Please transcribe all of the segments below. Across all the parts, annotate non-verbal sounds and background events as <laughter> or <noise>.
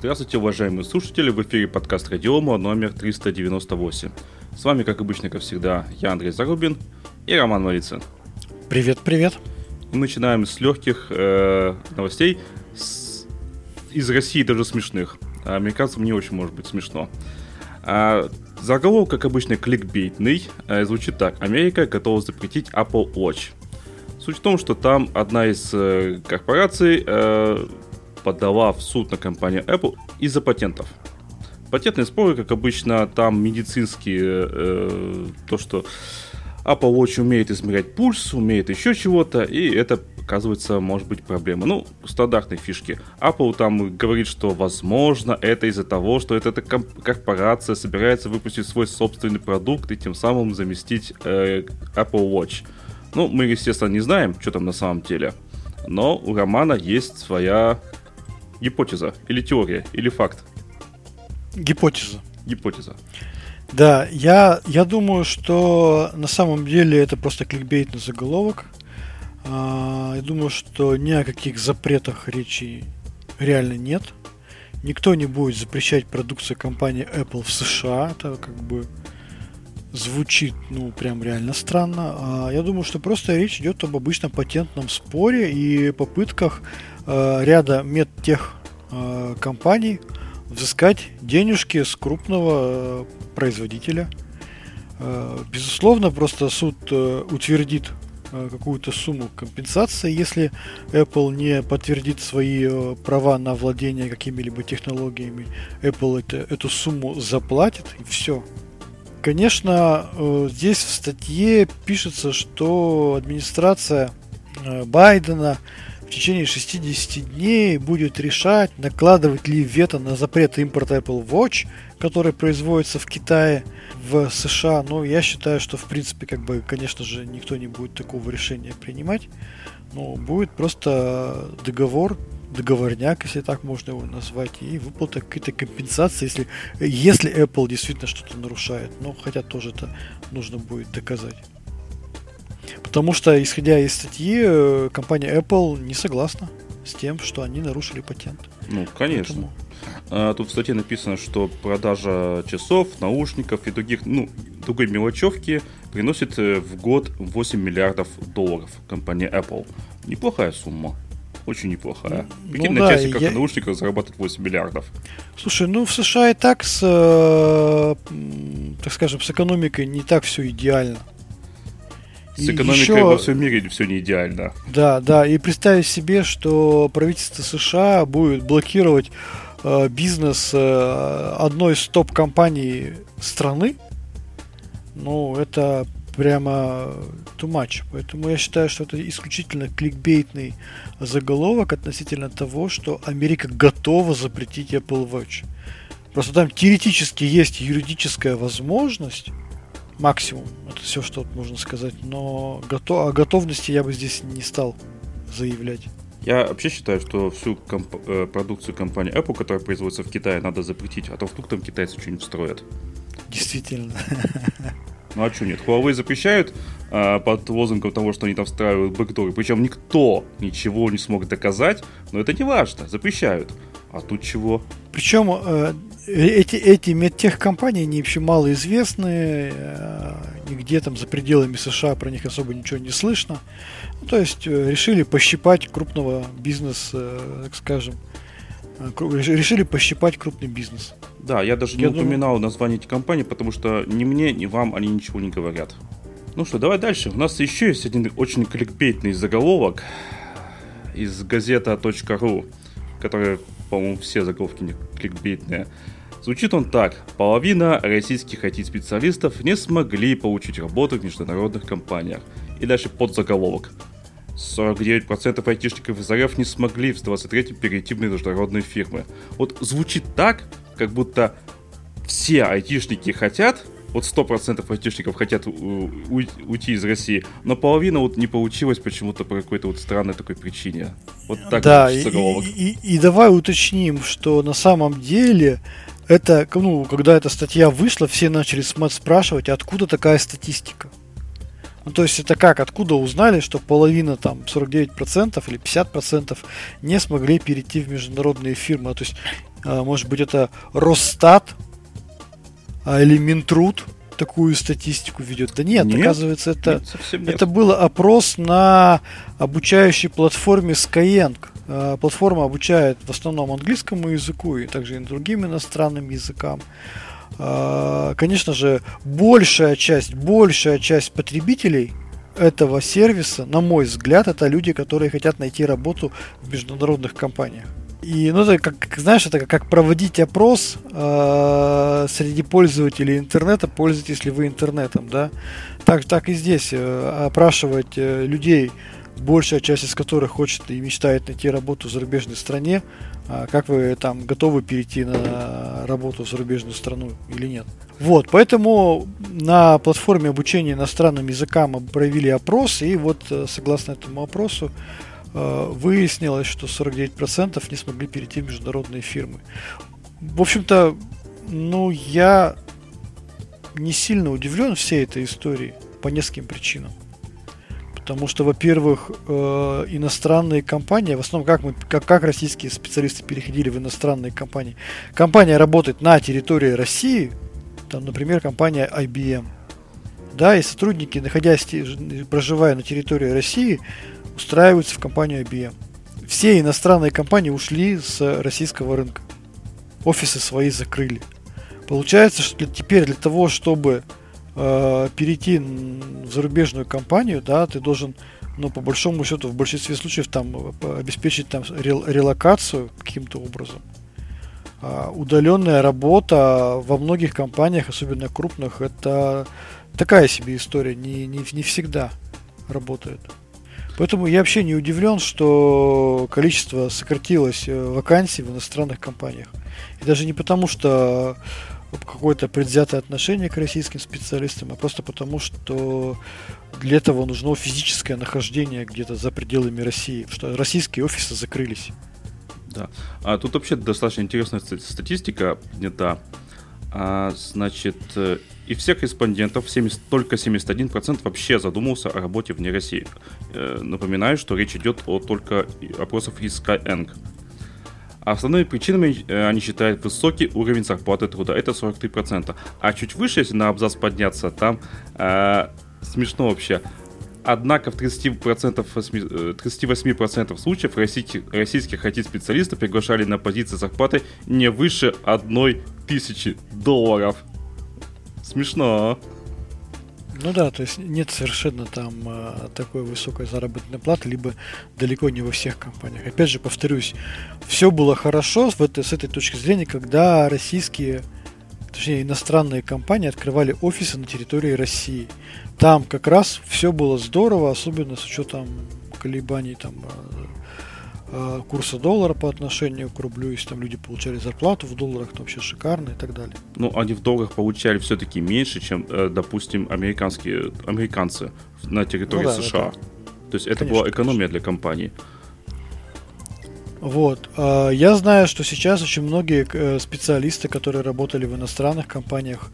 Здравствуйте, уважаемые слушатели, в эфире подкаст Радиома номер 398. С вами, как обычно, как всегда, я Андрей Зарубин и Роман Малицын. Привет, привет. Мы начинаем с легких э, новостей, с... из России даже смешных. Американцам не очень может быть смешно. А, заголовок, как обычно, кликбейтный, э, звучит так. Америка готова запретить Apple Watch. Суть в том, что там одна из э, корпораций э, подала в суд на компанию Apple из-за патентов. Патентные споры, как обычно, там медицинские, э, то, что Apple Watch умеет измерять пульс, умеет еще чего-то, и это, оказывается, может быть проблема. Ну, стандартные фишки. Apple там говорит, что, возможно, это из-за того, что эта, эта корпорация собирается выпустить свой собственный продукт и тем самым заместить э, Apple Watch. Ну, мы, естественно, не знаем, что там на самом деле. Но у Романа есть своя гипотеза, или теория, или факт? Гипотеза. Гипотеза. Да, я, я думаю, что на самом деле это просто кликбейтный заголовок. А, я думаю, что ни о каких запретах речи реально нет. Никто не будет запрещать продукцию компании Apple в США. Это как бы звучит, ну, прям реально странно. А я думаю, что просто речь идет об обычном патентном споре и попытках э, ряда медтех э, компаний взыскать денежки с крупного э, производителя. Безусловно, просто суд утвердит какую-то сумму компенсации, если Apple не подтвердит свои права на владение какими-либо технологиями. Apple это, эту сумму заплатит и все. Конечно, здесь в статье пишется, что администрация Байдена в течение 60 дней будет решать, накладывать ли вето на запрет импорта Apple Watch, который производится в Китае, в США. Но я считаю, что в принципе, как бы, конечно же, никто не будет такого решения принимать. Но будет просто договор договорняк, если так можно его назвать, и выплата какие-то компенсации, если, если Apple действительно что-то нарушает. Но хотя тоже это нужно будет доказать. Потому что, исходя из статьи, э, компания Apple не согласна с тем, что они нарушили патент. Ну, конечно. Поэтому... А, тут в статье написано, что продажа часов, наушников и других, ну, другой мелочевки приносит э, в год 8 миллиардов долларов компания Apple. Неплохая сумма очень неплохая. Ну, Прикинь, ну, на да, часиках я... и наушниках зарабатывать 8 миллиардов. Слушай, ну в США и так с, э, так скажем, с экономикой не так все идеально. С экономикой еще... во всем мире все не идеально. Да, да, и представить себе, что правительство США будет блокировать э, бизнес э, одной из топ-компаний страны, ну, это прямо too much. Поэтому я считаю, что это исключительно кликбейтный заголовок относительно того, что Америка готова запретить Apple Watch. Просто там теоретически есть юридическая возможность, максимум, это все, что можно сказать, но готов, о готовности я бы здесь не стал заявлять. Я вообще считаю, что всю комп- э, продукцию компании Apple, которая производится в Китае, надо запретить, а то вдруг там китайцы что-нибудь строят. Действительно. <laughs> Ну а что нет? Huawei запрещают а, под лозунгом того, что они там встраивают бэкдоры. Причем никто ничего не смог доказать, но это не важно, запрещают. А тут чего? Причем э, эти, эти медтехкомпании, они вообще малоизвестны, э, нигде там за пределами США про них особо ничего не слышно. Ну, то есть э, решили пощипать крупного бизнеса, э, так скажем, решили пощипать крупный бизнес. Да, я даже я не думаю... упоминал название этой компании, потому что ни мне, ни вам они ничего не говорят. Ну что, давай дальше. У нас еще есть один очень кликбейтный заголовок из газета.ру, который, по-моему, все заголовки не кликбейтные. Звучит он так. Половина российских IT-специалистов не смогли получить работу в международных компаниях. И дальше под заголовок. 49% айтишников из РФ не смогли в 23-м перейти в международные фирмы. Вот звучит так, как будто все айтишники хотят, вот 100% айтишников хотят уйти из России, но половина вот не получилось почему-то по какой-то вот странной такой причине. Вот так да, и, и, и, и давай уточним, что на самом деле это, ну, когда эта статья вышла, все начали спрашивать, откуда такая статистика. Ну, то есть это как, откуда узнали, что половина, там, 49% или 50% не смогли перейти в международные фирмы. То есть А, может быть, это Росстат а, или Минтруд такую статистику ведет. Да нет, нет оказывается, это, нет, нет. это был опрос на обучающей платформе Skyeng. А, платформа обучает в основном английскому языку и также и другим иностранным языкам. Конечно же, большая часть, большая часть потребителей этого сервиса, на мой взгляд, это люди, которые хотят найти работу в международных компаниях. И, ну, это как, знаешь, это как проводить опрос э, среди пользователей интернета, пользуетесь ли вы интернетом, да? Так, так и здесь э, опрашивать э, людей, большая часть из которых хочет и мечтает найти работу в зарубежной стране, э, как вы там готовы перейти на работу в зарубежную страну или нет. Вот, поэтому на платформе обучения иностранным языкам провели опрос, и вот э, согласно этому опросу выяснилось, что 49% не смогли перейти в международные фирмы. В общем-то, ну, я не сильно удивлен всей этой истории по нескольким причинам. Потому что, во-первых, э, иностранные компании, в основном как, мы, как, как российские специалисты переходили в иностранные компании. Компания работает на территории России, там, например, компания IBM. Да, и сотрудники, находясь, проживая на территории России, устраиваются в компанию IBM. Все иностранные компании ушли с российского рынка. Офисы свои закрыли. Получается, что теперь для того, чтобы э, перейти в зарубежную компанию, да, ты должен, ну, по большому счету, в большинстве случаев там э, обеспечить там релокацию каким-то образом. А, удаленная работа во многих компаниях, особенно крупных, это такая себе история, не, не, не всегда работает. Поэтому я вообще не удивлен, что количество сократилось э, вакансий в иностранных компаниях. И даже не потому, что какое-то предвзятое отношение к российским специалистам, а просто потому, что для этого нужно физическое нахождение где-то за пределами России, что российские офисы закрылись. Да. А тут вообще достаточно интересная статистика поднята. А, значит, э, и всех респондентов 70, только 71% вообще задумался о работе вне России. Э, напоминаю, что речь идет о только опросов из Skyeng. Основными причинами э, они считают высокий уровень зарплаты труда, это 43%. А чуть выше, если на абзац подняться, там э, смешно вообще. Однако в 30%, 38% э, случаев российских, российских IT-специалистов приглашали на позиции зарплаты не выше одной тысячи долларов. Смешно, а? Ну да, то есть нет совершенно там э, такой высокой заработной платы, либо далеко не во всех компаниях. Опять же, повторюсь, все было хорошо в этой, с этой точки зрения, когда российские, точнее иностранные компании открывали офисы на территории России там как раз все было здорово, особенно с учетом колебаний там э, э, курса доллара по отношению к рублю, если там люди получали зарплату в долларах, то вообще шикарно и так далее. Ну, они в долларах получали все-таки меньше, чем, э, допустим, американские американцы на территории ну, да, США. Это... То есть это конечно, была экономия конечно. для компании. Вот. А, я знаю, что сейчас очень многие специалисты, которые работали в иностранных компаниях,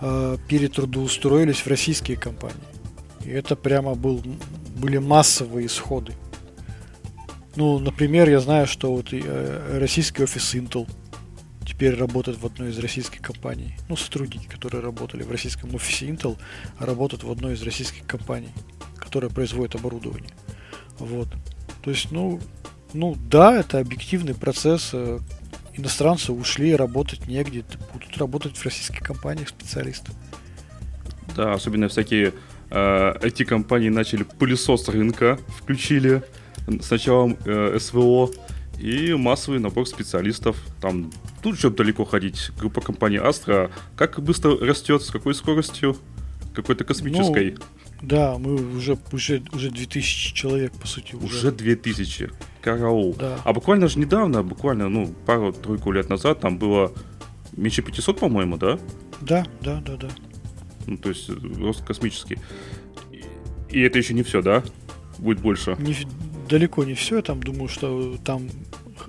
э, перетрудоустроились в российские компании. И это прямо был, были массовые исходы. Ну, например, я знаю, что вот э, российский офис Intel теперь работает в одной из российских компаний. Ну, сотрудники, которые работали в российском офисе Intel, работают в одной из российских компаний, которая производит оборудование. Вот. То есть, ну, ну да, это объективный процесс, э, иностранцы ушли, работать негде, будут работать в российских компаниях специалисты. Да, особенно всякие э, IT-компании начали пылесос рынка, включили с началом э, СВО и массовый набор специалистов. Там тут еще далеко ходить. Группа компаний Astra как быстро растет, с какой скоростью? Какой-то космической. Ну, да, мы уже, уже, уже 2000 человек, по сути. Уже, уже 2000. Караул. Да. А буквально же недавно, буквально, ну, пару-тройку лет назад, там было меньше 500, по-моему, да? Да, да, да, да. Ну, то есть рост космический. И это еще не все, да? Будет больше? Не, далеко не все. Я там думаю, что там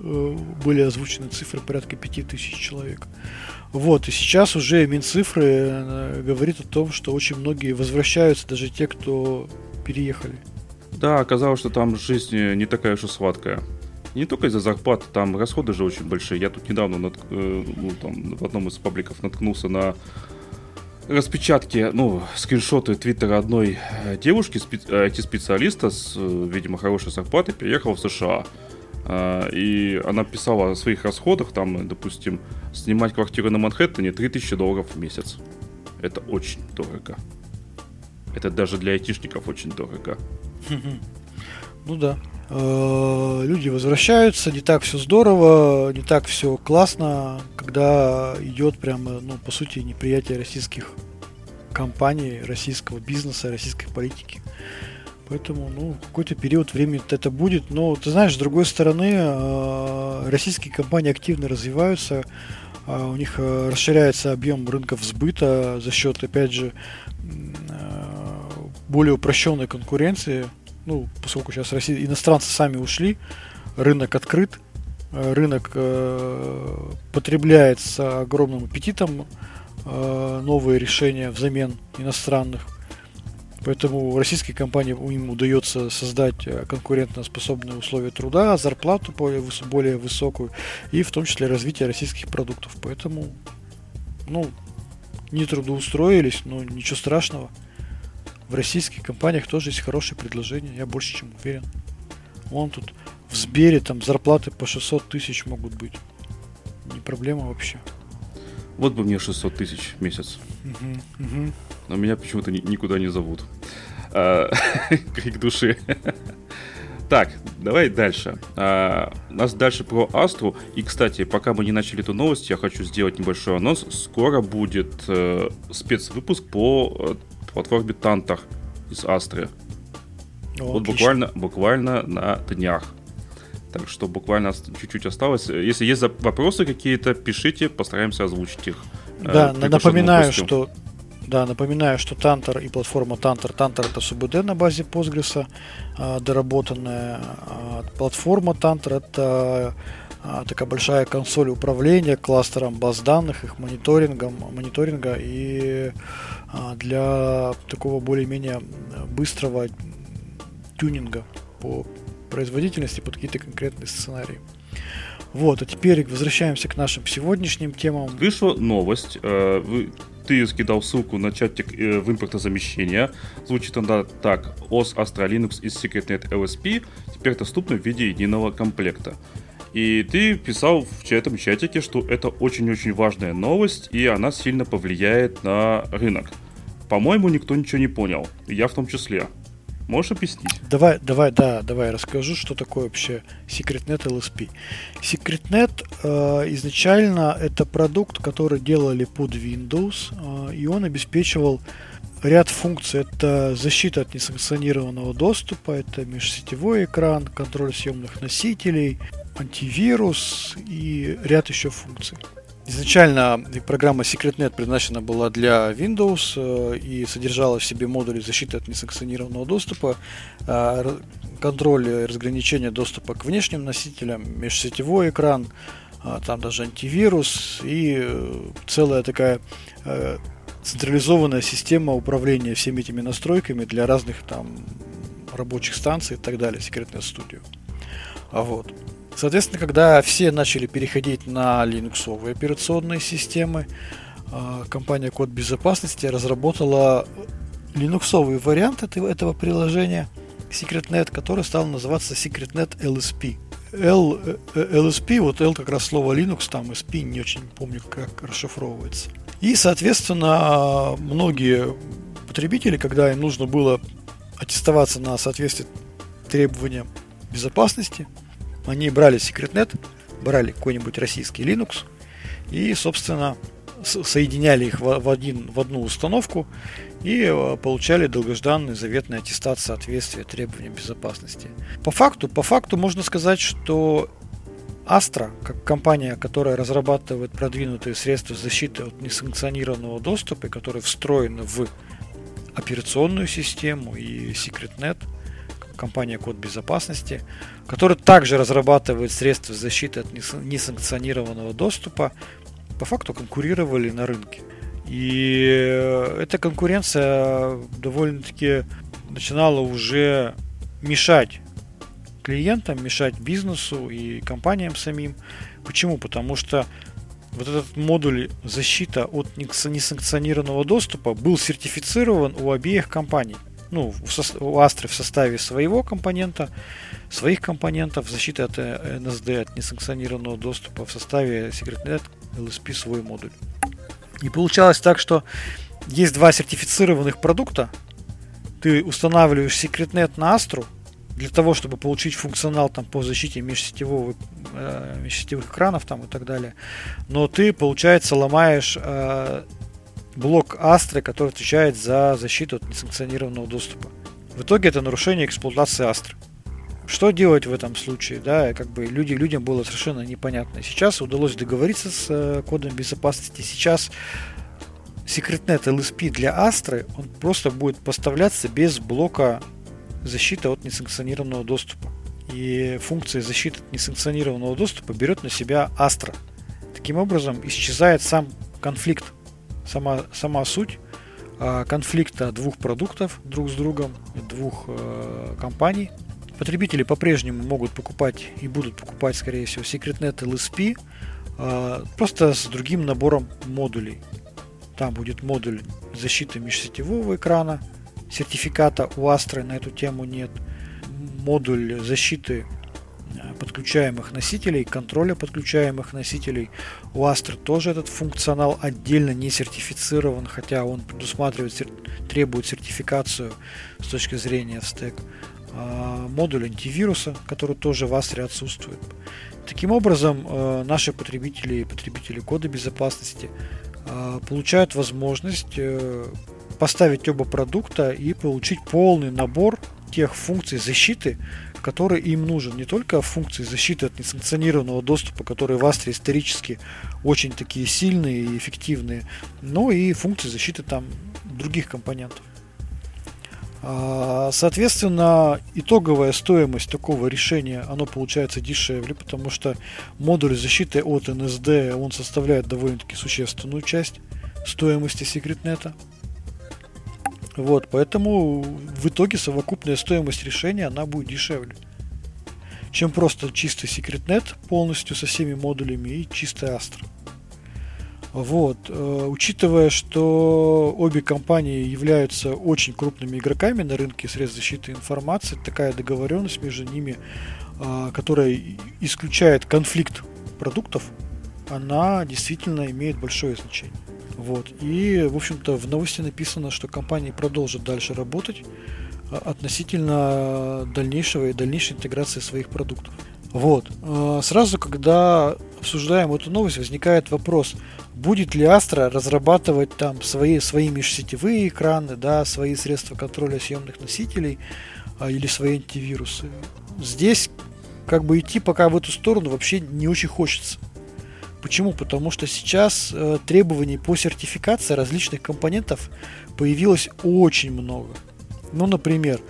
были озвучены цифры порядка 5000 человек. Вот, и сейчас уже Минцифры э, говорит о том, что очень многие возвращаются, даже те, кто переехали. Да, оказалось, что там жизнь не такая уж и сладкая. Не только из-за зарплаты, там расходы же очень большие. Я тут недавно нат... Э, ну, там, в одном из пабликов наткнулся на распечатки, ну, скриншоты твиттера одной э, девушки, IT-специалиста с, видимо, хорошей зарплатой, переехала в США. А, и она писала о своих расходах, там, допустим, снимать квартиру на Манхэттене 3000 долларов в месяц. Это очень дорого. Это даже для айтишников очень дорого. Ну да. Э, люди возвращаются, не так все здорово, не так все классно, когда идет прямо, ну, по сути, неприятие российских компаний, российского бизнеса, российской политики. Поэтому, ну, какой-то период времени это будет. Но, ты знаешь, с другой стороны, э, российские компании активно развиваются, э, у них расширяется объем рынков сбыта за счет, опять же, более упрощенной конкуренции ну, поскольку сейчас Россия, иностранцы сами ушли, рынок открыт, э, рынок э, потребляет с огромным аппетитом э, новые решения взамен иностранных. Поэтому российские компании им удается создать э, конкурентоспособные условия труда, зарплату более, более высокую и в том числе развитие российских продуктов. Поэтому, ну, не трудоустроились, но ничего страшного в российских компаниях тоже есть хорошие предложения, я больше чем уверен. Вон тут в Сбере там зарплаты по 600 тысяч могут быть. Не проблема вообще. Вот бы мне 600 тысяч в месяц. Угу, угу. Но меня почему-то ни- никуда не зовут. <laughs> Крик души. Так, давай дальше. А, у нас дальше про Астру. И, кстати, пока мы не начали эту новость, я хочу сделать небольшой анонс. Скоро будет э, спецвыпуск по э, платформе Тантах из Астры. О, вот буквально, буквально на днях. Так что буквально чуть-чуть осталось. Если есть вопросы какие-то, пишите, постараемся озвучить их. Э, да, напоминаю, что да, напоминаю, что Тантер и платформа Тантер. Тантер это СУБД на базе Postgres, а, доработанная а, платформа Тантер это а, такая большая консоль управления кластером баз данных, их мониторингом, мониторинга и для такого более-менее быстрого тюнинга по производительности под какие-то конкретные сценарии. Вот, а теперь возвращаемся к нашим сегодняшним темам. Вышла новость. Э, ты скидал ссылку на чатик э, в импортозамещения. Звучит она так. OS Astra Linux из SecretNet LSP теперь доступна в виде единого комплекта. И ты писал в этом чатике, что это очень-очень важная новость, и она сильно повлияет на рынок. По-моему, никто ничего не понял. Я в том числе. Можешь объяснить? Давай, давай, да, давай расскажу, что такое вообще SecretNet LSP. SecretNet э, изначально это продукт, который делали под Windows, э, и он обеспечивал ряд функций. Это защита от несанкционированного доступа, это межсетевой экран, контроль съемных носителей, антивирус и ряд еще функций. Изначально программа SecretNet предназначена была для Windows э, и содержала в себе модули защиты от несанкционированного доступа, э, контроль и разграничение доступа к внешним носителям, межсетевой экран, э, там даже антивирус и целая такая централизованная система управления всеми этими настройками для разных там рабочих станций и так далее, SecretNet Studio. А вот. Соответственно, когда все начали переходить на линуксовые операционные системы, а, компания Код Безопасности разработала линуксовый вариант этого приложения SecretNet, который стал называться SecretNet LSP. L, э, LSP, вот L как раз слово Linux, там SP, не очень помню, как расшифровывается. И, соответственно, многие потребители, когда им нужно было аттестоваться на соответствие требованиям безопасности, они брали SecretNet, брали какой-нибудь российский Linux и, собственно, соединяли их в, один, в одну установку и э, получали долгожданный заветный аттестат соответствия требованиям безопасности. По факту, по факту можно сказать, что Astra, как компания, которая разрабатывает продвинутые средства защиты от несанкционированного доступа, которые встроены в операционную систему и SecretNet, компания Код Безопасности, которая также разрабатывает средства защиты от несанкционированного доступа, по факту конкурировали на рынке. И э, эта конкуренция довольно-таки начинала уже мешать клиентам, мешать бизнесу и компаниям самим. Почему? Потому что вот этот модуль защита от несанкционированного доступа был сертифицирован у обеих компаний. Ну, у Astra в составе своего компонента, своих компонентов, защиты от NSD, э, от несанкционированного доступа в составе SecretNet LSP свой модуль. И получалось так, что есть два сертифицированных продукта. Ты устанавливаешь SecretNet на Astra для того, чтобы получить функционал там, по защите межсетевого, э, межсетевых экранов там, и так далее. Но ты, получается, ломаешь э, блок Astra, который отвечает за защиту от несанкционированного доступа. В итоге это нарушение эксплуатации Astra. Что делать в этом случае? Да, как бы люди, людям было совершенно непонятно. Сейчас удалось договориться с э, кодом безопасности. Сейчас SecretNet LSP для Astra, он просто будет поставляться без блока защиты от несанкционированного доступа. И функция защиты от несанкционированного доступа берет на себя Astra. Таким образом, исчезает сам конфликт, сама, сама суть э, конфликта двух продуктов друг с другом, двух э, компаний, Потребители по-прежнему могут покупать и будут покупать, скорее всего, SecretNet LSP, а, просто с другим набором модулей. Там будет модуль защиты межсетевого экрана, сертификата у Astra на эту тему нет, модуль защиты а, подключаемых носителей, контроля подключаемых носителей. У Astra тоже этот функционал отдельно не сертифицирован, хотя он предусматривает, требует сертификацию с точки зрения стек. А, модуль антивируса, который тоже в Астре отсутствует. Таким образом, э, наши потребители и потребители кода безопасности получают возможность э, поставить оба продукта и получить полный набор тех функций защиты, который им нужен. Не только функции защиты от несанкционированного доступа, которые в Астре исторически очень такие сильные и эффективные, но и функции защиты там других компонентов. А, соответственно, итоговая стоимость такого решения, оно получается дешевле, потому что модуль защиты от NSD, он составляет довольно-таки существенную часть стоимости секретнета. Вот, поэтому в итоге совокупная стоимость решения, она будет дешевле, чем просто чистый секретнет полностью со всеми модулями и чистый Astra. Вот. Э, учитывая, что обе компании являются очень крупными игроками на рынке средств защиты информации, такая договоренность между ними, э, которая исключает конфликт продуктов, она действительно имеет большое значение. Вот. И, в общем-то, в новости написано, что компании продолжат дальше работать э, относительно дальнейшего и дальнейшей интеграции своих продуктов. Вот. Сразу, когда обсуждаем эту новость, возникает вопрос, будет ли Astra разрабатывать там свои, свои межсетевые экраны, да, свои средства контроля съемных носителей а, или свои антивирусы. Здесь как бы идти пока в эту сторону вообще не очень хочется. Почему? Потому что сейчас э, требований по сертификации различных компонентов появилось очень много. Ну, например,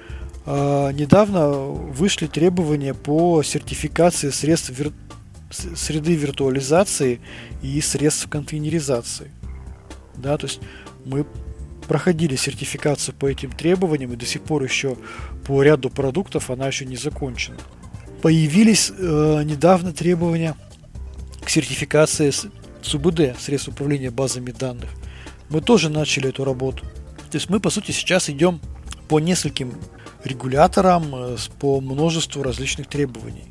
э, недавно вышли требования по сертификации средств вир среды виртуализации и средств контейнеризации. Да, то есть мы проходили сертификацию по этим требованиям, и до сих пор еще по ряду продуктов она еще не закончена. Появились э, недавно требования к сертификации СУБД, средств управления базами данных. Мы тоже начали эту работу. То есть мы, по сути, сейчас идем по нескольким регуляторам, э, по множеству различных требований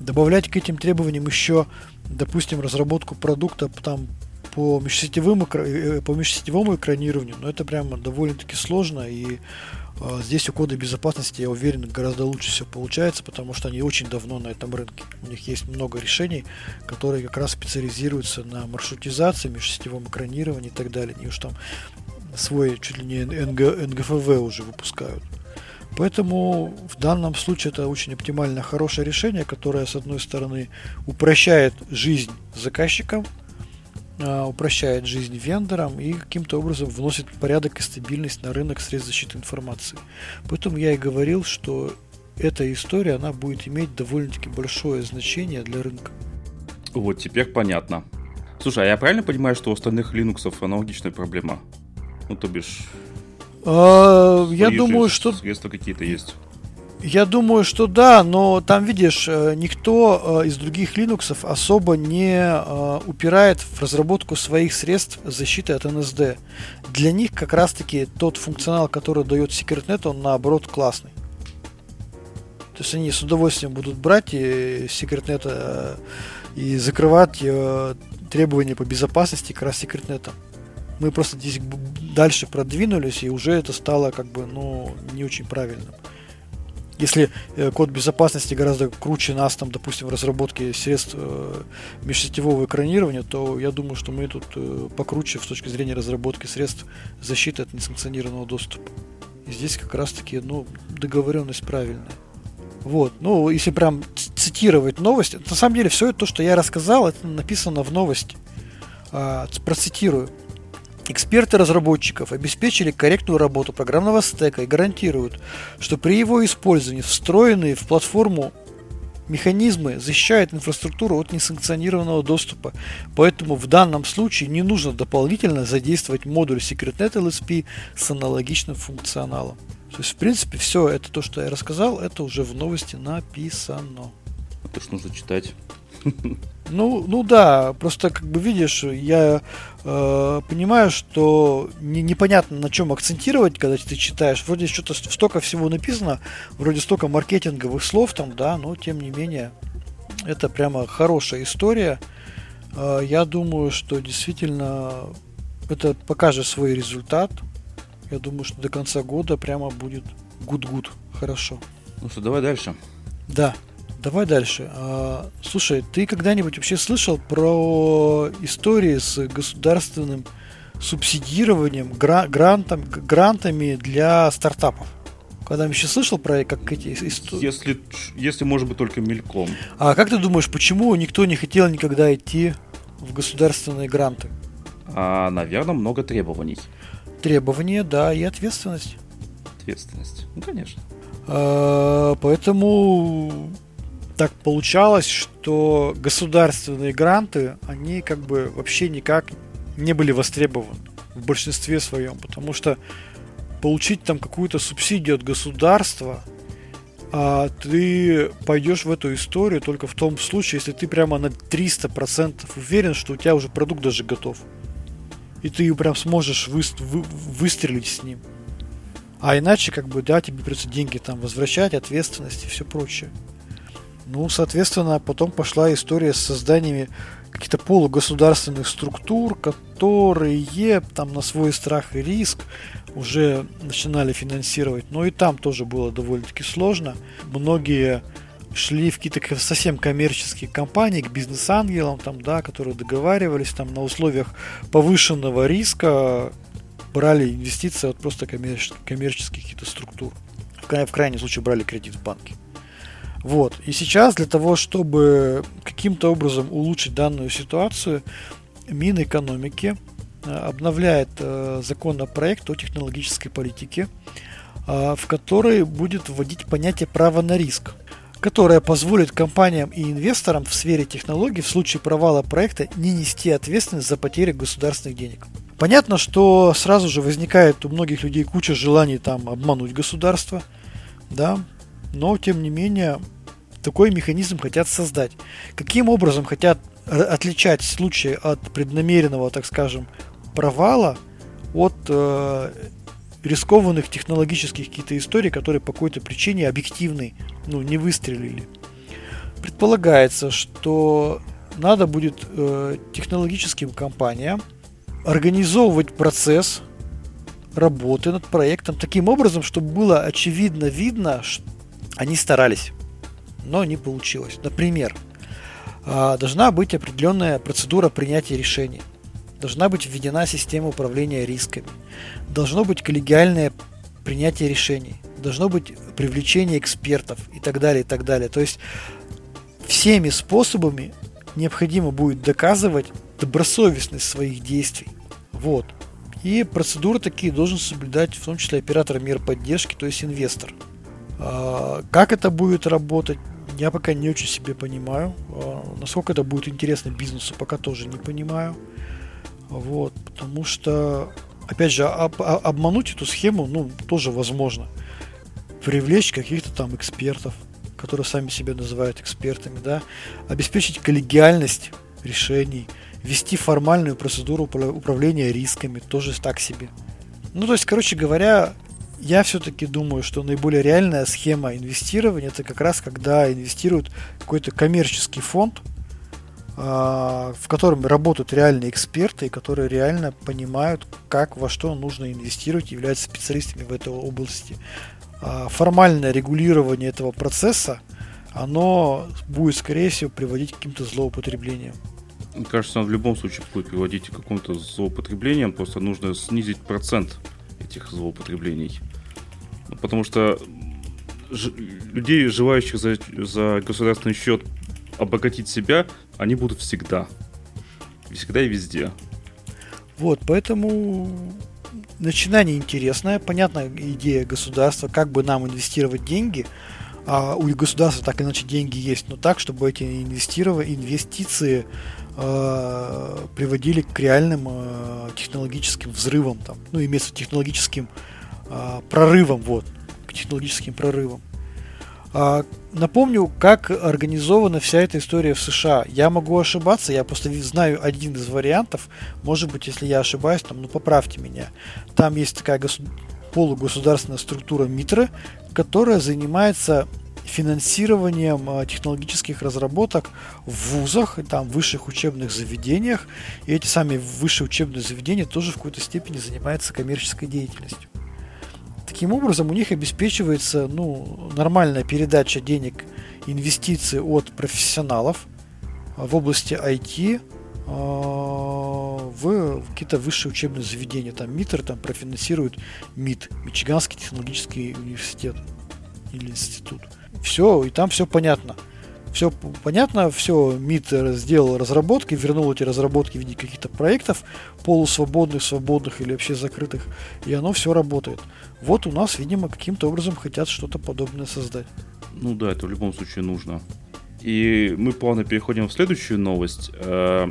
добавлять к этим требованиям еще, допустим, разработку продукта там по межсетевым, э, по межсетевому экранированию, но это прямо довольно-таки сложно, и э, здесь у кода безопасности, я уверен, гораздо лучше все получается, потому что они очень давно на этом рынке. У них есть много решений, которые как раз специализируются на маршрутизации, межсетевом экранировании и так далее. Они уж там свой чуть ли не НГ, НГФВ уже выпускают. Поэтому в данном случае это очень оптимально хорошее решение, которое, с одной стороны, упрощает жизнь заказчикам, упрощает жизнь вендорам и каким-то образом вносит порядок и стабильность на рынок средств защиты информации. Поэтому я и говорил, что эта история, она будет иметь довольно-таки большое значение для рынка. Вот теперь понятно. Слушай, а я правильно понимаю, что у остальных Linux аналогичная проблема? Ну, то бишь, а, я думаю, что... Средства какие-то есть. Я думаю, что да, но там, видишь, э, никто э, из других Linux особо не э, упирает в разработку своих средств защиты от NSD. Для них как раз-таки тот функционал, который дает SecretNet, он наоборот классный. То есть они с удовольствием будут брать SecretNet и закрывать требования по безопасности как раз SecretNet. Мы просто здесь дальше продвинулись, и уже это стало как бы, ну, не очень правильным. Если э, код безопасности гораздо круче нас, там, допустим, в разработке средств э, межсетевого экранирования, то я думаю, что мы тут э, покруче с точки зрения разработки средств защиты от несанкционированного доступа. И здесь как раз-таки, ну, договоренность правильная. Вот, ну, если прям цитировать новость, на самом деле все это то, что я рассказал, это написано в новости. А, процитирую. Эксперты разработчиков обеспечили корректную работу программного стека и гарантируют, что при его использовании встроенные в платформу механизмы защищают инфраструктуру от несанкционированного доступа, поэтому в данном случае не нужно дополнительно задействовать модуль SecretNet LSP с аналогичным функционалом. То есть, в принципе, все это то, что я рассказал, это уже в новости написано. Это ж нужно читать. <laughs> Ну, ну да, просто как бы видишь, я э, понимаю, что не, непонятно на чем акцентировать, когда ты читаешь. Вроде что-то столько всего написано, вроде столько маркетинговых слов там, да, но тем не менее это прямо хорошая история. Э, я думаю, что действительно это покажет свой результат. Я думаю, что до конца года прямо будет good-good, хорошо. Ну что, давай дальше. Да. Давай дальше. А, слушай, ты когда-нибудь вообще слышал про истории с государственным субсидированием, гра- грантом, грантами для стартапов? Когда вообще слышал про как эти истории? Если, если, может быть, только мельком. А как ты думаешь, почему никто не хотел никогда идти в государственные гранты? А, наверное, много требований. Требования, да, и ответственность. Ответственность, ну, конечно. А, поэтому так получалось, что государственные гранты, они как бы вообще никак не были востребованы в большинстве своем, потому что получить там какую-то субсидию от государства, а ты пойдешь в эту историю только в том случае, если ты прямо на 300% уверен, что у тебя уже продукт даже готов. И ты прям сможешь вы, вы, выстрелить с ним. А иначе, как бы, да, тебе придется деньги там возвращать, ответственность и все прочее. Ну, соответственно, потом пошла история с созданиями каких-то полугосударственных структур, которые там на свой страх и риск уже начинали финансировать. Но и там тоже было довольно-таки сложно. Многие шли в какие-то совсем коммерческие компании, к бизнес-ангелам, там, да, которые договаривались там на условиях повышенного риска, брали инвестиции от просто коммерческих, коммерческих каких-то структур. В, крайнем случае брали кредит в банке. Вот. И сейчас для того, чтобы каким-то образом улучшить данную ситуацию, Минэкономики э, обновляет э, законопроект о технологической политике, э, в который будет вводить понятие права на риск, которое позволит компаниям и инвесторам в сфере технологий в случае провала проекта не нести ответственность за потери государственных денег. Понятно, что сразу же возникает у многих людей куча желаний там обмануть государство, да, но тем не менее такой механизм хотят создать. Каким образом хотят отличать случаи от преднамеренного, так скажем, провала от э, рискованных технологических каких-то историй, которые по какой-то причине объективной, ну, не выстрелили. Предполагается, что надо будет э, технологическим компаниям организовывать процесс работы над проектом таким образом, чтобы было очевидно видно, что они старались, но не получилось. Например, а, должна быть определенная процедура принятия решений. Должна быть введена система управления рисками. Должно быть коллегиальное принятие решений. Должно быть привлечение экспертов и так далее, и так далее. То есть всеми способами необходимо будет доказывать добросовестность своих действий. Вот. И процедуры такие должен соблюдать в том числе оператор мер поддержки, то есть инвестор. А, как это будет работать, я пока не очень себе понимаю. А, насколько это будет интересно бизнесу, пока тоже не понимаю. Вот, потому что, опять же, об, обмануть эту схему, ну, тоже возможно. привлечь каких-то там экспертов, которые сами себя называют экспертами, да, обеспечить коллегиальность решений, вести формальную процедуру управления рисками, тоже так себе. Ну, то есть, короче говоря, я все-таки думаю, что наиболее реальная схема инвестирования это как раз когда инвестируют какой-то коммерческий фонд, а, в котором работают реальные эксперты, которые реально понимают, как во что нужно инвестировать, являются специалистами в этой области. А, формальное регулирование этого процесса, оно будет, скорее всего, приводить к каким-то злоупотреблениям. Мне кажется, он в любом случае будет приводить к какому-то злоупотреблению, просто нужно снизить процент этих злоупотреблений. Потому что людей, желающих за, за государственный счет обогатить себя, они будут всегда. Всегда и везде. Вот, поэтому начинание интересное, понятная идея государства, как бы нам инвестировать деньги. А у государства так иначе деньги есть, но так, чтобы эти инвестиции э, приводили к реальным э, технологическим взрывам, там, ну, имеется технологическим э, прорывам, вот, к технологическим прорывам. А, напомню, как организована вся эта история в США. Я могу ошибаться, я просто знаю один из вариантов. Может быть, если я ошибаюсь, там, ну поправьте меня. Там есть такая госу- полугосударственная структура МИТРы, которая занимается финансированием а, технологических разработок в вузах, там, высших учебных заведениях. И эти сами высшие учебные заведения тоже в какой-то степени занимаются коммерческой деятельностью. Таким образом, у них обеспечивается ну, нормальная передача денег, инвестиций от профессионалов в области IT а, в какие-то высшие учебные заведения. Там МИТР там профинансирует МИД, Мичиганский технологический университет или институт. Все, и там все понятно. Все понятно, все, МИД сделал разработки, вернул эти разработки в виде каких-то проектов, полусвободных, свободных или вообще закрытых, и оно все работает. Вот у нас, видимо, каким-то образом хотят что-то подобное создать. Ну да, это в любом случае нужно. И мы плавно переходим в следующую новость. Э,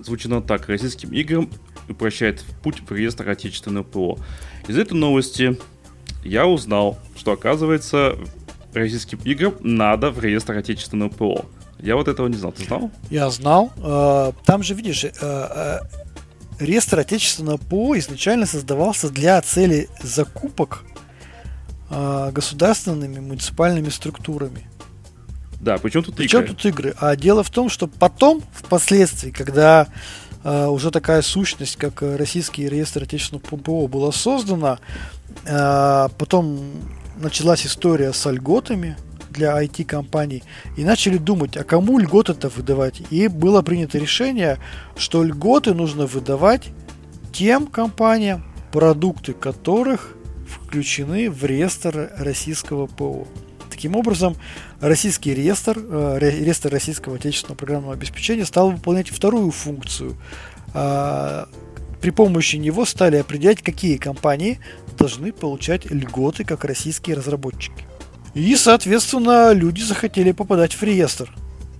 звучит она так. Российским играм упрощает путь в реестр отечественного ПО. Из этой новости я узнал, что оказывается российским играм надо в реестр отечественного ПО. Я вот этого не знал. Ты знал? Я знал. Э, там же, видишь, э, реестр отечественного ПО изначально создавался для цели закупок э, государственными муниципальными структурами. Да, причем тут причем игры? тут игры? А дело в том, что потом, впоследствии, когда э, уже такая сущность, как российский реестр отечественного ПО была создана, э, потом началась история с льготами, для IT-компаний и начали думать, а кому льготы-то выдавать. И было принято решение, что льготы нужно выдавать тем компаниям, продукты которых включены в реестр российского ПО. Таким образом, российский реестр, э, реестр российского отечественного программного обеспечения стал выполнять вторую функцию. А, при помощи него стали определять, какие компании должны получать льготы как российские разработчики. И, соответственно, люди захотели попадать в реестр.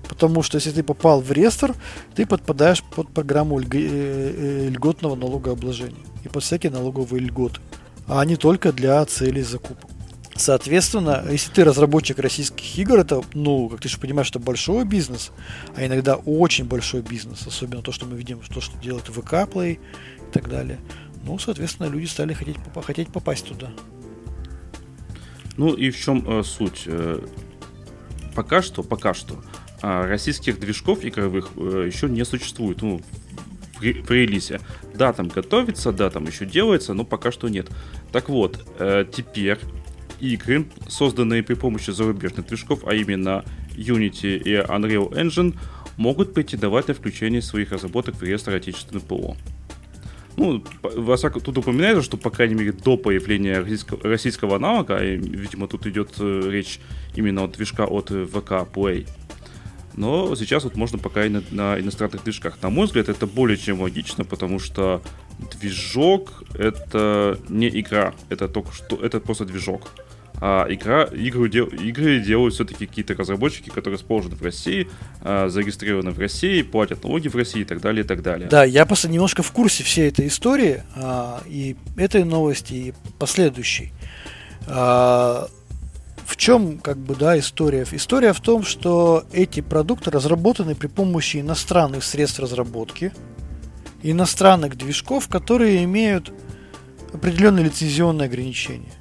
Потому что если ты попал в реестр, ты подпадаешь под программу э, э, льготного налогообложения и под всякие налоговые льготы, а не только для целей закупок. Соответственно, если ты разработчик российских игр, это, ну, как ты же понимаешь, это большой бизнес, а иногда очень большой бизнес, особенно то, что мы видим, то, что делает ВК Play и так далее. Ну, соответственно, люди стали хотеть, хотеть попасть туда. Ну и в чем э, суть? Э, пока что, пока что э, российских движков игровых э, еще не существует. Ну, в релизе. Да, там готовится, да, там еще делается, но пока что нет. Так вот, э, теперь игры, созданные при помощи зарубежных движков, а именно Unity и Unreal Engine, могут претендовать на включение своих разработок в реестр отечественного ПО. Ну, тут упоминается, что, по крайней мере, до появления российского, российского аналога, и, видимо, тут идет э, речь именно от движка от VK Play. Но сейчас вот можно пока и на, на иностранных движках. На мой взгляд, это более чем логично, потому что движок это не игра, это только что, это просто движок. А игра, игры, дел, игры делают все-таки какие-то разработчики, которые расположены в России, а, зарегистрированы в России, платят налоги в России и так далее, и так далее. Да, я просто немножко в курсе всей этой истории, а, и этой новости, и последующей. А, в чем, как бы, да, история? История в том, что эти продукты разработаны при помощи иностранных средств разработки, иностранных движков, которые имеют определенные лицензионные ограничения.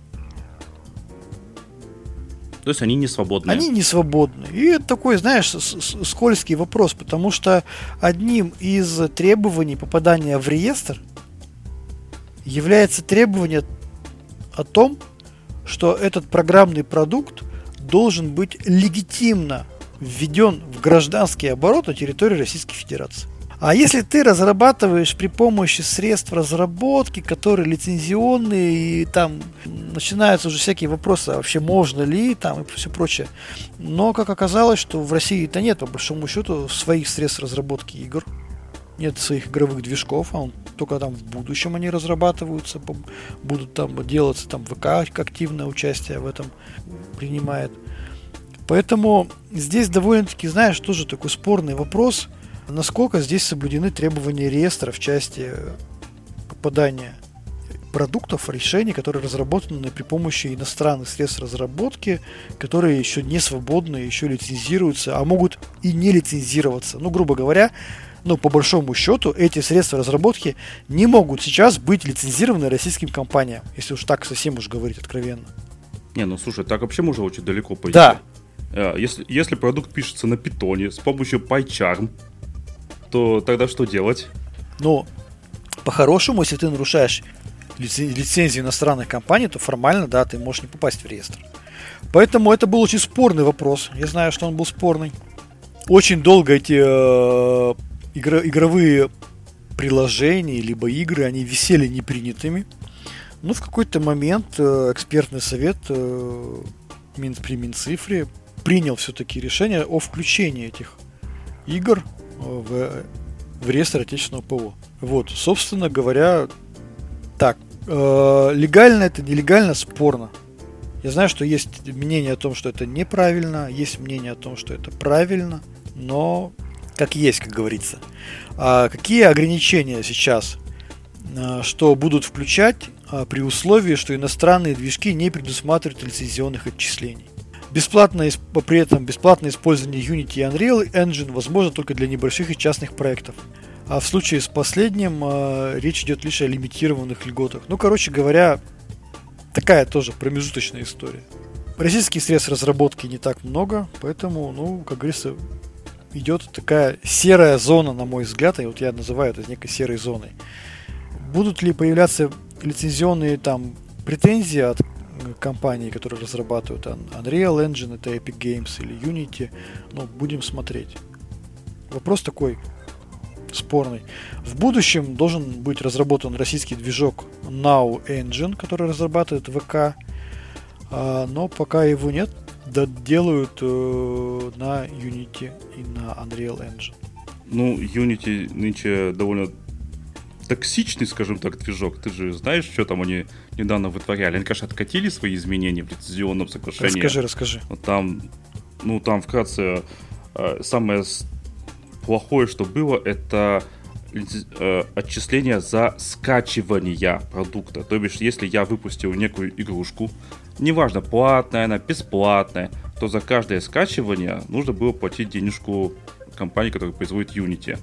То есть они не свободны. Они не свободны. И это такой, знаешь, скользкий вопрос, потому что одним из требований попадания в реестр является требование о том, что этот программный продукт должен быть легитимно введен в гражданский оборот на территории Российской Федерации. А если ты разрабатываешь при помощи средств разработки, которые лицензионные, и там начинаются уже всякие вопросы, а вообще можно ли, там и все прочее. Но, как оказалось, что в России-то нет, по большому счету, своих средств разработки игр. Нет своих игровых движков, а он только там в будущем они разрабатываются, будут там делаться, там ВК активное участие в этом принимает. Поэтому здесь довольно-таки, знаешь, тоже такой спорный вопрос, насколько здесь соблюдены требования реестра в части попадания продуктов, решений, которые разработаны при помощи иностранных средств разработки, которые еще не свободны, еще лицензируются, а могут и не лицензироваться. Ну, грубо говоря, ну, по большому счету, эти средства разработки не могут сейчас быть лицензированы российским компаниям, если уж так совсем уж говорить откровенно. Не, ну слушай, так вообще можно очень далеко пойти. Да. Э, если, если продукт пишется на питоне с помощью PyCharm, то тогда что делать? Ну, по-хорошему, если ты нарушаешь лицензию иностранных компаний, то формально, да, ты можешь не попасть в реестр. Поэтому это был очень спорный вопрос. Я знаю, что он был спорный. Очень долго эти э, игро, игровые приложения, либо игры, они висели непринятыми. Но в какой-то момент э, экспертный совет э, при Минцифре принял все-таки решение о включении этих игр в, в реестр отечественного ПО. Вот, собственно говоря, так, э, легально это, нелегально, спорно. Я знаю, что есть мнение о том, что это неправильно, есть мнение о том, что это правильно, но как есть, как говорится. А какие ограничения сейчас, а, что будут включать а, при условии, что иностранные движки не предусматривают лицензионных отчислений? Бесплатное, при этом бесплатное использование Unity и Unreal Engine возможно только для небольших и частных проектов. А в случае с последним э, речь идет лишь о лимитированных льготах. Ну, короче говоря, такая тоже промежуточная история. Российских средств разработки не так много, поэтому, ну, как говорится, идет такая серая зона, на мой взгляд, и вот я называю это некой серой зоной. Будут ли появляться лицензионные там претензии от компаний, которые разрабатывают Unreal Engine, это Epic Games или Unity, ну, будем смотреть. Вопрос такой спорный. В будущем должен быть разработан российский движок Now Engine, который разрабатывает ВК, а, но пока его нет, делают э, на Unity и на Unreal Engine. Ну, Unity нынче довольно токсичный, скажем так, движок. Ты же знаешь, что там они недавно вытворяли? Они, конечно, откатили свои изменения в лицензионном соглашении. Расскажи, расскажи. Там, ну, там вкратце э, самое плохое, что было, это э, отчисление за скачивание продукта. То бишь, если я выпустил некую игрушку, неважно, платная она, бесплатная, то за каждое скачивание нужно было платить денежку компании, которая производит Unity.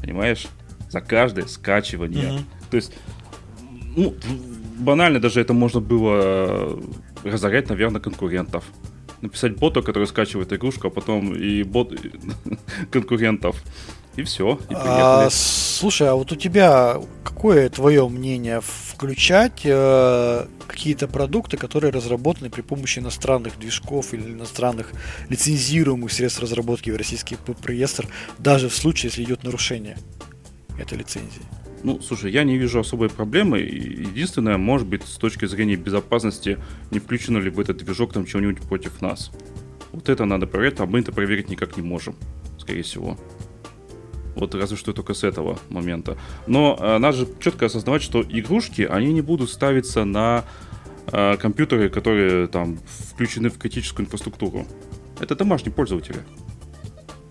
Понимаешь? За каждое скачивание. Mm-hmm. То есть, ну, банально даже это можно было разорять, наверное, конкурентов. Написать бота, который скачивает игрушку, а потом и бот <laughs> конкурентов. И все. И а, слушай, а вот у тебя какое твое мнение? Включать э, какие-то продукты, которые разработаны при помощи иностранных движков или иностранных лицензируемых средств разработки в российский реестр, даже в случае, если идет нарушение этой лицензии? Ну, слушай, я не вижу особой проблемы. Единственное, может быть, с точки зрения безопасности, не включено ли в этот движок там чего-нибудь против нас. Вот это надо проверить, а мы это проверить никак не можем, скорее всего. Вот разве что только с этого момента. Но э, надо же четко осознавать, что игрушки, они не будут ставиться на э, компьютеры, которые там включены в критическую инфраструктуру. Это домашние пользователи.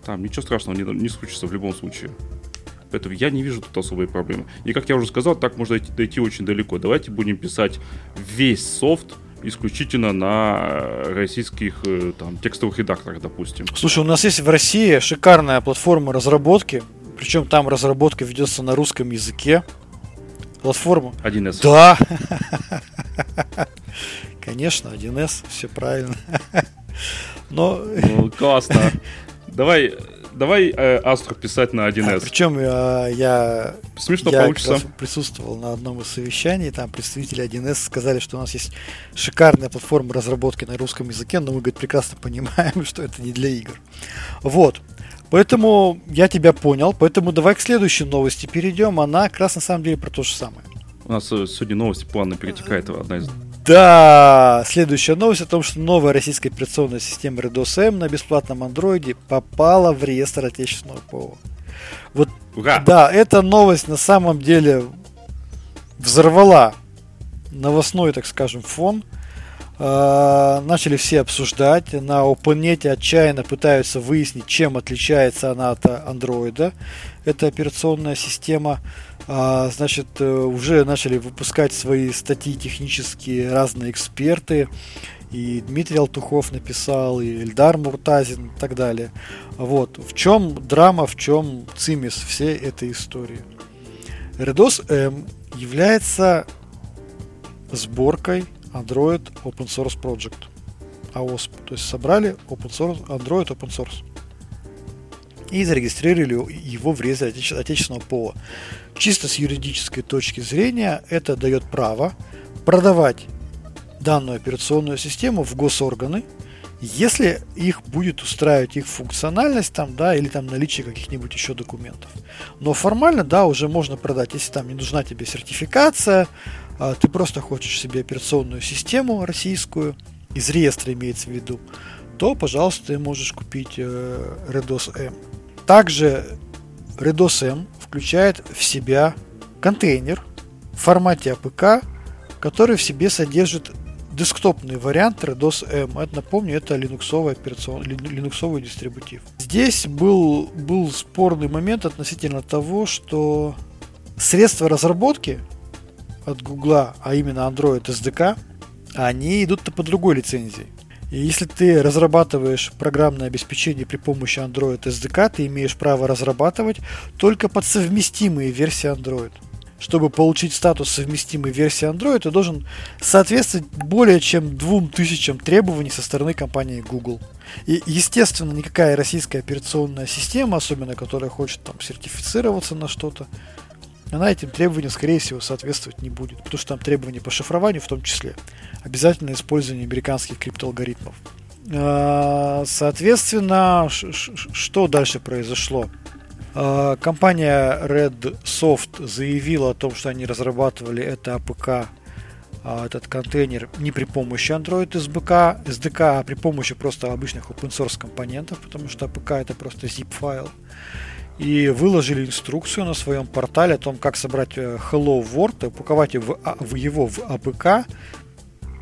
Там ничего страшного не, не случится в любом случае. Поэтому я не вижу тут особой проблемы. И как я уже сказал, так можно дойти, дойти очень далеко. Давайте будем писать весь софт исключительно на российских э, там, текстовых редакторах, допустим. Слушай, у нас есть в России шикарная платформа разработки, причем там разработка ведется на русском языке. Платформа. 1С. Да. <laughs> Конечно, 1С, все правильно. <laughs> Но... Ну, классно. <laughs> Давай, давай э, Астру писать на 1С. А, причем э, я, Смешно я получится. присутствовал на одном из совещаний, там представители 1С сказали, что у нас есть шикарная платформа разработки на русском языке, но мы, говорит, прекрасно понимаем, <laughs> что это не для игр. Вот. Поэтому я тебя понял, поэтому давай к следующей новости перейдем. Она как раз на самом деле про то же самое. У нас э, сегодня новости плавно перетекает одна из да, следующая новость о том, что новая российская операционная система Redos M на бесплатном андроиде попала в реестр отечественного ПО. Вот, Ура! да, эта новость на самом деле взорвала новостной, так скажем, фон. Э, начали все обсуждать. На OpenNet отчаянно пытаются выяснить, чем отличается она от андроида. Эта операционная система а, значит, э, уже начали выпускать свои статьи технические разные эксперты. И Дмитрий Алтухов написал, и Эльдар Муртазин и так далее. Вот. В чем драма, в чем цимис всей этой истории? Redos M является сборкой Android Open Source Project. AOSP. То есть собрали open source, Android Open Source. И зарегистрировали его в реестре отечественного ПО. Чисто с юридической точки зрения это дает право продавать данную операционную систему в госорганы, если их будет устраивать их функциональность там, да, или там наличие каких-нибудь еще документов. Но формально, да, уже можно продать, если там не нужна тебе сертификация, а ты просто хочешь себе операционную систему российскую, из реестра имеется в виду, то, пожалуйста, ты можешь купить э, Redos M. Также Redos M включает в себя контейнер в формате APK, который в себе содержит десктопный вариант Redos M. Это, напомню, это линуксовый, операцион... линуксовый дистрибутив. Здесь был, был спорный момент относительно того, что средства разработки от Гугла, а именно Android SDK, они идут-то по другой лицензии. Если ты разрабатываешь программное обеспечение при помощи Android SDK, ты имеешь право разрабатывать только под совместимые версии Android. Чтобы получить статус совместимой версии Android, ты должен соответствовать более чем двум тысячам требований со стороны компании Google. И, естественно, никакая российская операционная система, особенно которая хочет там сертифицироваться на что-то, она этим требованиям, скорее всего, соответствовать не будет, потому что там требования по шифрованию в том числе. Обязательно использование американских криптоалгоритмов. А, соответственно, что дальше произошло? А, компания Red Soft заявила о том, что они разрабатывали это APK, а этот контейнер не при помощи Android SDK, SDK, а при помощи просто обычных open source компонентов, потому что APK это просто zip файл и выложили инструкцию на своем портале о том, как собрать э, Hello World и упаковать его в, а, его в APK,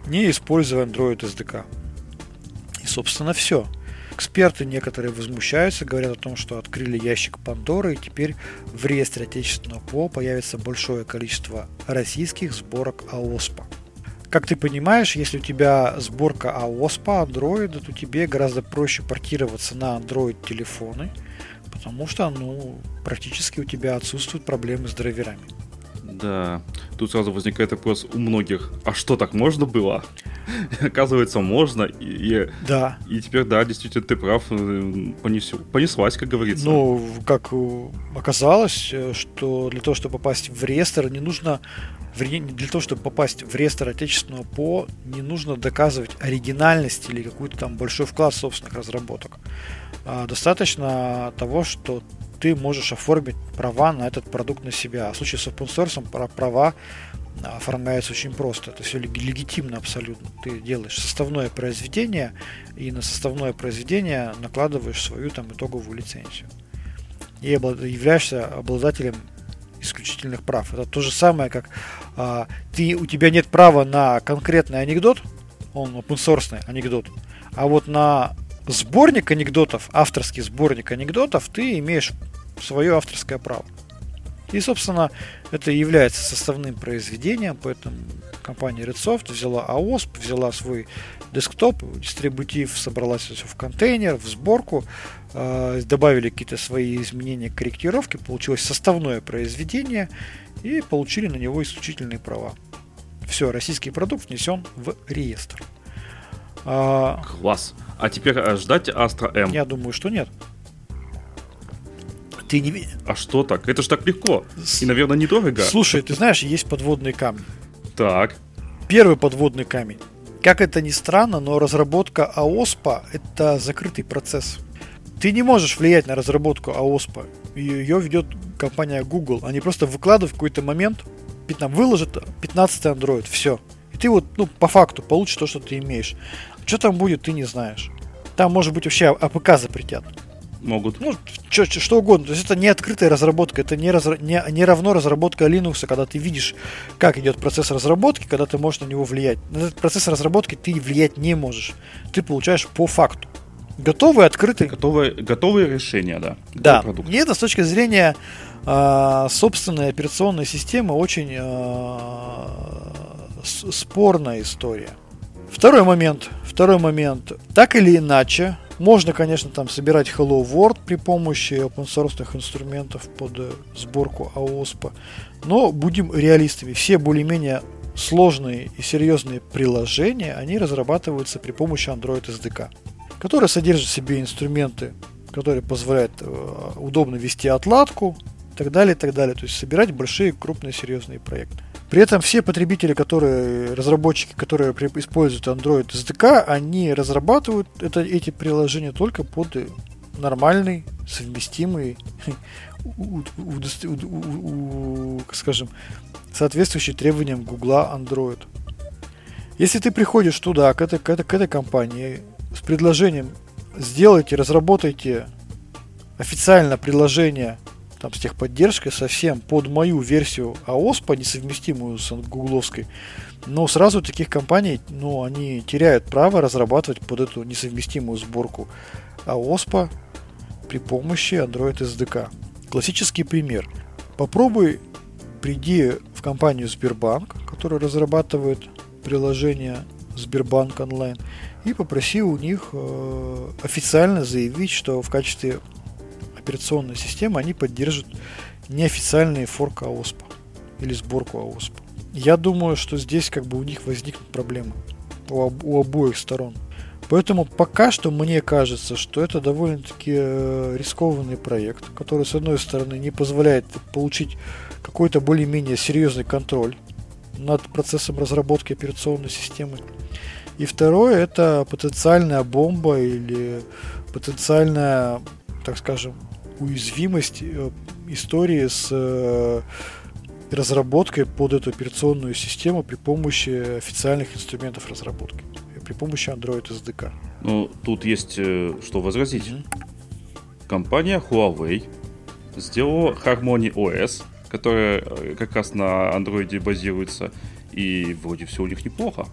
не используя Android SDK. И, собственно, все. Эксперты некоторые возмущаются, говорят о том, что открыли ящик Пандоры, и теперь в реестре отечественного ПО появится большое количество российских сборок АОСПа. Как ты понимаешь, если у тебя сборка АОСПа, Android, то тебе гораздо проще портироваться на Android телефоны – Потому что, ну, практически у тебя отсутствуют проблемы с драйверами. Да, тут сразу возникает вопрос у многих, а что так можно было? <laughs> Оказывается, можно, и, да. и теперь, да, действительно, ты прав, э, понесу, понеслась, как говорится. Ну, как оказалось, э, что для того, чтобы попасть в реестр, не нужно для того, чтобы попасть в реестр отечественного ПО, не нужно доказывать оригинальность или какой-то там большой вклад собственных разработок. А, достаточно того, что ты можешь оформить права на этот продукт на себя. А в случае с open source права оформляются очень просто. Это все легитимно абсолютно. Ты делаешь составное произведение и на составное произведение накладываешь свою там итоговую лицензию. И являешься обладателем исключительных прав. Это то же самое, как а, ты, у тебя нет права на конкретный анекдот, он open source анекдот, а вот на сборник анекдотов, авторский сборник анекдотов, ты имеешь свое авторское право. И, собственно, это является составным произведением, поэтому компания Redsoft взяла AOSP, взяла свой десктоп, дистрибутив, собрала все в контейнер, в сборку, э, добавили какие-то свои изменения, корректировки, получилось составное произведение и получили на него исключительные права. Все, российский продукт внесен в реестр. А, Класс. А теперь э, ждать Astra M? Я думаю, что нет. Ты не... А что так? Это ж так легко. И, наверное, недорого. Слушай, ты знаешь, есть подводные камни. Так. Первый подводный камень. Как это ни странно, но разработка АОСПа – это закрытый процесс. Ты не можешь влиять на разработку АОСПа. Ее ведет компания Google. Они просто выкладывают в какой-то момент, там, выложат 15 Android, все. И ты вот, ну, по факту получишь то, что ты имеешь. Что там будет, ты не знаешь. Там, может быть, вообще АПК запретят. Могут. Ну, что, что угодно. То есть это не открытая разработка, это не, разра... не, не равно разработка Linux, когда ты видишь, как идет процесс разработки, когда ты можешь на него влиять. На этот процесс разработки ты влиять не можешь. Ты получаешь по факту. Готовые, открытые. Готовые, готовые решения, да. Да. И это с точки зрения э, собственной операционной системы очень э, спорная история. Второй момент. Второй момент. Так или иначе, можно, конечно, там собирать Hello World при помощи open source инструментов под э, сборку AOSP, но будем реалистами. Все более-менее сложные и серьезные приложения, они разрабатываются при помощи Android SDK, который содержит в себе инструменты, которые позволяют э, удобно вести отладку и так далее, и так далее. То есть собирать большие, крупные, серьезные проекты. При этом все потребители, которые, разработчики, которые используют Android SDK, они разрабатывают это, эти приложения только под нормальный, совместимый, скажем, соответствующий требованиям Google Android. Если ты приходишь туда, к этой, к этой, к этой компании, с предложением сделайте, разработайте официально приложение там, с техподдержкой совсем под мою версию АОСПа, несовместимую с гугловской. Но сразу таких компаний, ну, они теряют право разрабатывать под эту несовместимую сборку АОСПа при помощи Android SDK. Классический пример. Попробуй приди в компанию Сбербанк, которая разрабатывает приложение Сбербанк онлайн, и попроси у них э, официально заявить, что в качестве операционной системы, они поддержат неофициальные форк AOSP или сборку AOSP. Я думаю, что здесь как бы у них возникнут проблемы у, у обоих сторон. Поэтому пока что мне кажется, что это довольно-таки э, рискованный проект, который, с одной стороны, не позволяет получить какой-то более-менее серьезный контроль над процессом разработки операционной системы. И второе, это потенциальная бомба или потенциальная, так скажем, уязвимость э, истории с э, разработкой под эту операционную систему при помощи официальных инструментов разработки, при помощи Android SDK. Ну, тут есть э, что возразить. Mm-hmm. Компания Huawei сделала Harmony OS, которая как раз на Android базируется, и вроде все у них неплохо.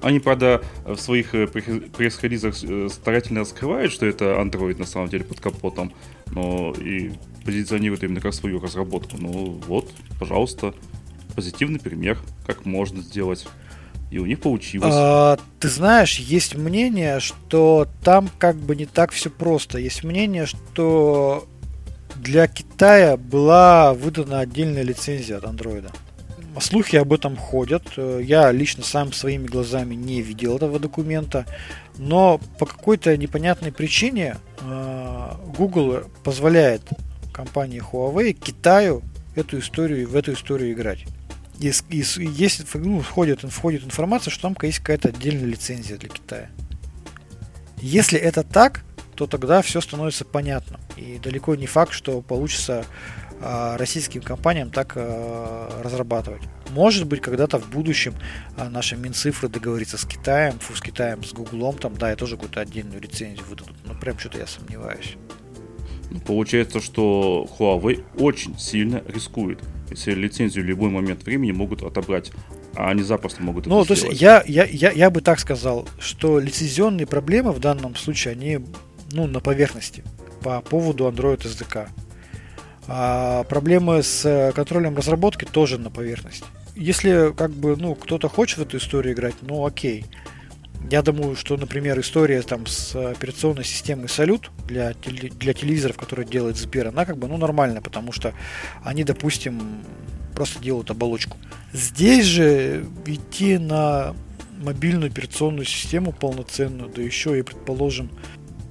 Они, правда, в своих пресс-релизах старательно скрывают, что это Android на самом деле под капотом, но и позиционирует именно как свою разработку. Ну вот, пожалуйста, позитивный пример, как можно сделать. И у них получилось. А, ты знаешь, есть мнение, что там как бы не так все просто. Есть мнение, что для Китая была выдана отдельная лицензия от андроида. Слухи об этом ходят. Я лично сам своими глазами не видел этого документа. Но по какой-то непонятной причине э, Google позволяет компании Huawei Китаю эту историю в эту историю играть. И, если ну, входит, входит информация, что там есть какая-то отдельная лицензия для Китая. Если это так, то тогда все становится понятно. И далеко не факт, что получится э, российским компаниям так э, разрабатывать. Может быть, когда-то в будущем э, наши Минцифры договорятся с Китаем, фу, с Китаем, с Гуглом, там, да, и тоже какую-то отдельную лицензию выдадут. Но прям что-то я сомневаюсь. Получается, что Huawei очень сильно рискует. Если лицензию в любой момент времени могут отобрать, а они запросто могут ну, это то сделать. есть я, я, я, я бы так сказал, что лицензионные проблемы в данном случае, они ну, на поверхности по поводу Android SDK. А проблемы с контролем разработки тоже на поверхности. Если как бы, ну, кто-то хочет в эту историю играть, ну окей. Я думаю, что, например, история там с операционной системой Салют для, для телевизоров, которые делает Сбер, она как бы, ну, нормальная, потому что они, допустим, просто делают оболочку. Здесь же идти на мобильную операционную систему полноценную, да еще и, предположим,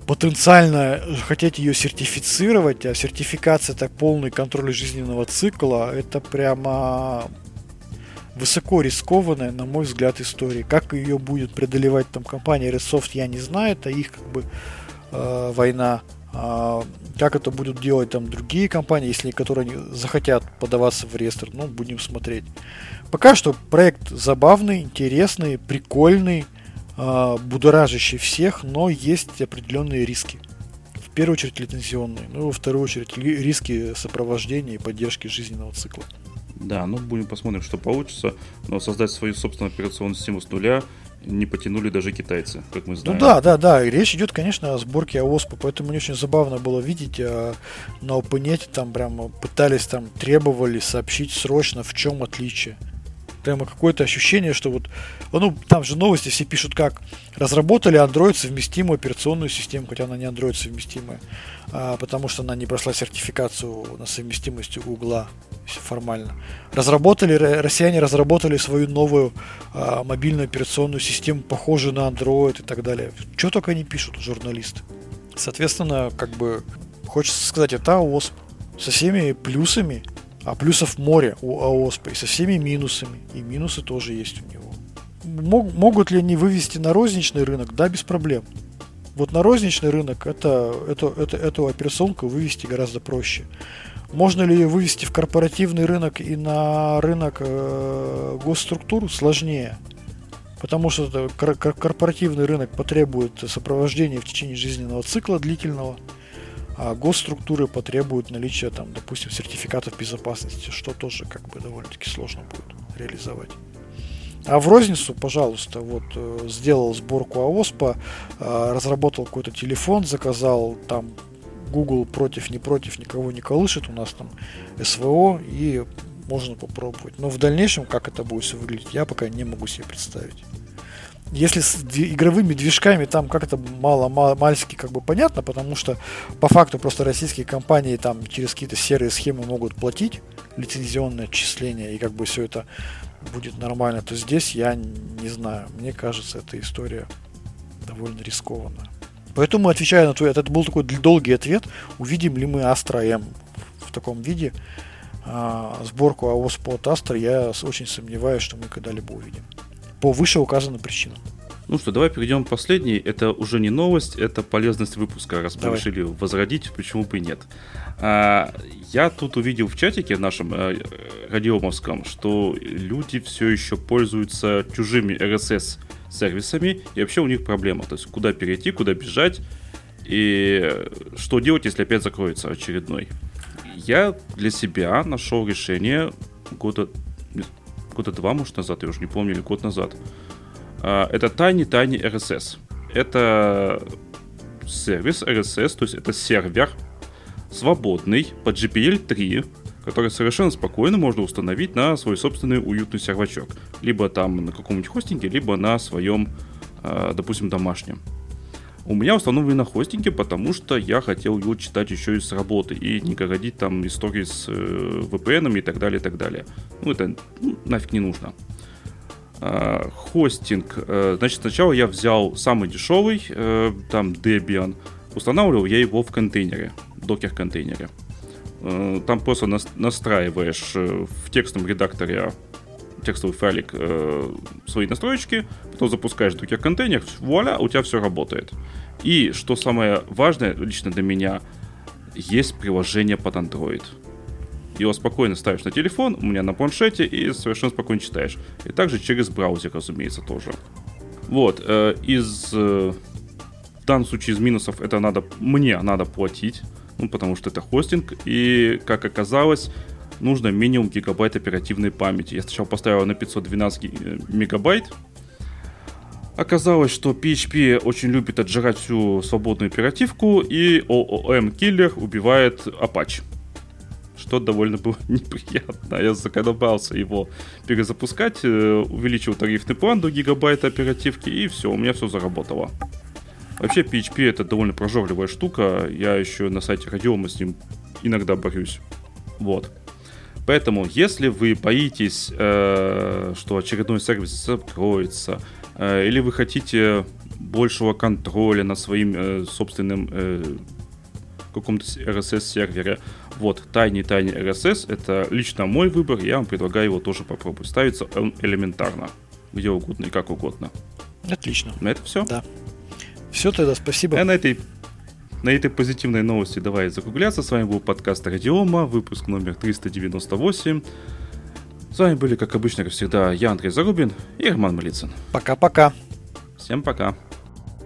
потенциально хотеть ее сертифицировать, а сертификация так полный контроль жизненного цикла, это прямо высоко рискованная, на мой взгляд, история. Как ее будет преодолевать там компания Resoft, я не знаю, это их как бы э, война. А, как это будут делать там другие компании, если которые захотят подаваться в реестр, ну, будем смотреть. Пока что проект забавный, интересный, прикольный, будоражащий всех, но есть определенные риски. В первую очередь лицензионные, ну, во вторую очередь риски сопровождения и поддержки жизненного цикла. Да, ну будем посмотрим, что получится. Но создать свою собственную операционную систему с нуля не потянули даже китайцы, как мы ну знаем. Ну да, да, да. Речь идет, конечно, о сборке ОСПа, поэтому мне очень забавно было видеть а, на OpenNet там прямо пытались там требовали сообщить срочно, в чем отличие прямо какое-то ощущение, что вот, ну, там же новости все пишут как, разработали Android совместимую операционную систему, хотя она не Android совместимая, а, потому что она не прошла сертификацию на совместимость Google формально. Разработали, россияне разработали свою новую а, мобильную операционную систему, похожую на Android и так далее. Что только они пишут, журналисты. Соответственно, как бы, хочется сказать, это ОСП со всеми плюсами а плюсов море у АОСПа и со всеми минусами. И минусы тоже есть у него. Мог, могут ли они вывести на розничный рынок? Да, без проблем. Вот на розничный рынок это, это, это, эту операционку вывести гораздо проще. Можно ли ее вывести в корпоративный рынок и на рынок э, госструктур? Сложнее. Потому что корпоративный рынок потребует сопровождения в течение жизненного цикла длительного а госструктуры потребуют наличия, там, допустим, сертификатов безопасности, что тоже как бы довольно-таки сложно будет реализовать. А в розницу, пожалуйста, вот э, сделал сборку АОСПа, э, разработал какой-то телефон, заказал там Google против, не против, никого не колышет, у нас там СВО, и можно попробовать. Но в дальнейшем, как это будет все выглядеть, я пока не могу себе представить если с игровыми движками там как-то мало, мальски как бы понятно, потому что по факту просто российские компании там через какие-то серые схемы могут платить лицензионное отчисление, и как бы все это будет нормально, то здесь я не знаю. Мне кажется, эта история довольно рискованная. Поэтому, отвечая на твой, это был такой долгий ответ, увидим ли мы Astra M в таком виде. А, сборку AOS под Astra я очень сомневаюсь, что мы когда-либо увидим по вышеуказанным причинам. Ну что, давай перейдем к последней. Это уже не новость, это полезность выпуска, раз мы решили возродить, почему бы и нет. А, я тут увидел в чатике в нашем э, радиомовском, что люди все еще пользуются чужими RSS сервисами, и вообще у них проблема. То есть куда перейти, куда бежать, и что делать, если опять закроется очередной. Я для себя нашел решение года года два, может, назад, я уже не помню, или год назад. А, это Tiny Tiny RSS. Это сервис RSS, то есть это сервер свободный под GPL 3, который совершенно спокойно можно установить на свой собственный уютный сервачок. Либо там на каком-нибудь хостинге, либо на своем, а, допустим, домашнем. У меня установлен на хостинге, потому что я хотел его читать еще и с работы и не городить там истории с э, VPN и так далее, и так далее. Ну, это ну, нафиг не нужно. Uh, хостинг. Uh, значит, сначала я взял самый дешевый, uh, там Debian. Устанавливал я его в контейнере, докер-контейнере. Там просто настраиваешь в текстовом редакторе текстовый файлик э, свои настроечки, потом запускаешь докер контейнер, вуаля, у тебя все работает. И что самое важное лично для меня, есть приложение под Android. Его спокойно ставишь на телефон, у меня на планшете, и совершенно спокойно читаешь. И также через браузер, разумеется, тоже. Вот, э, из... Э, в данном случае из минусов это надо... Мне надо платить, ну, потому что это хостинг, и, как оказалось, нужно минимум гигабайт оперативной памяти. Я сначала поставил на 512 э, мегабайт. Оказалось, что PHP очень любит отжирать всю свободную оперативку, и OOM-киллер убивает Apache. что довольно было <laughs> неприятно. Я заколебался его перезапускать, э, увеличил тарифный план до гигабайта оперативки, и все, у меня все заработало. Вообще PHP это довольно прожорливая штука, я еще на сайте Радиома с ним иногда борюсь. Вот. Поэтому, если вы боитесь, э, что очередной сервис закроется, э, или вы хотите большего контроля над своим э, собственным э, каком-то RSS-сервере, вот, Tiny Tiny RSS, это лично мой выбор, я вам предлагаю его тоже попробовать. Ставится он элементарно, где угодно и как угодно. Отлично. На это все? Да. Все тогда, спасибо. А на этой на этой позитивной новости давай закругляться. С вами был подкаст Радиома, выпуск номер 398. С вами были, как обычно, как всегда, я, Андрей Зарубин и Роман Малицын. Пока-пока. Всем пока.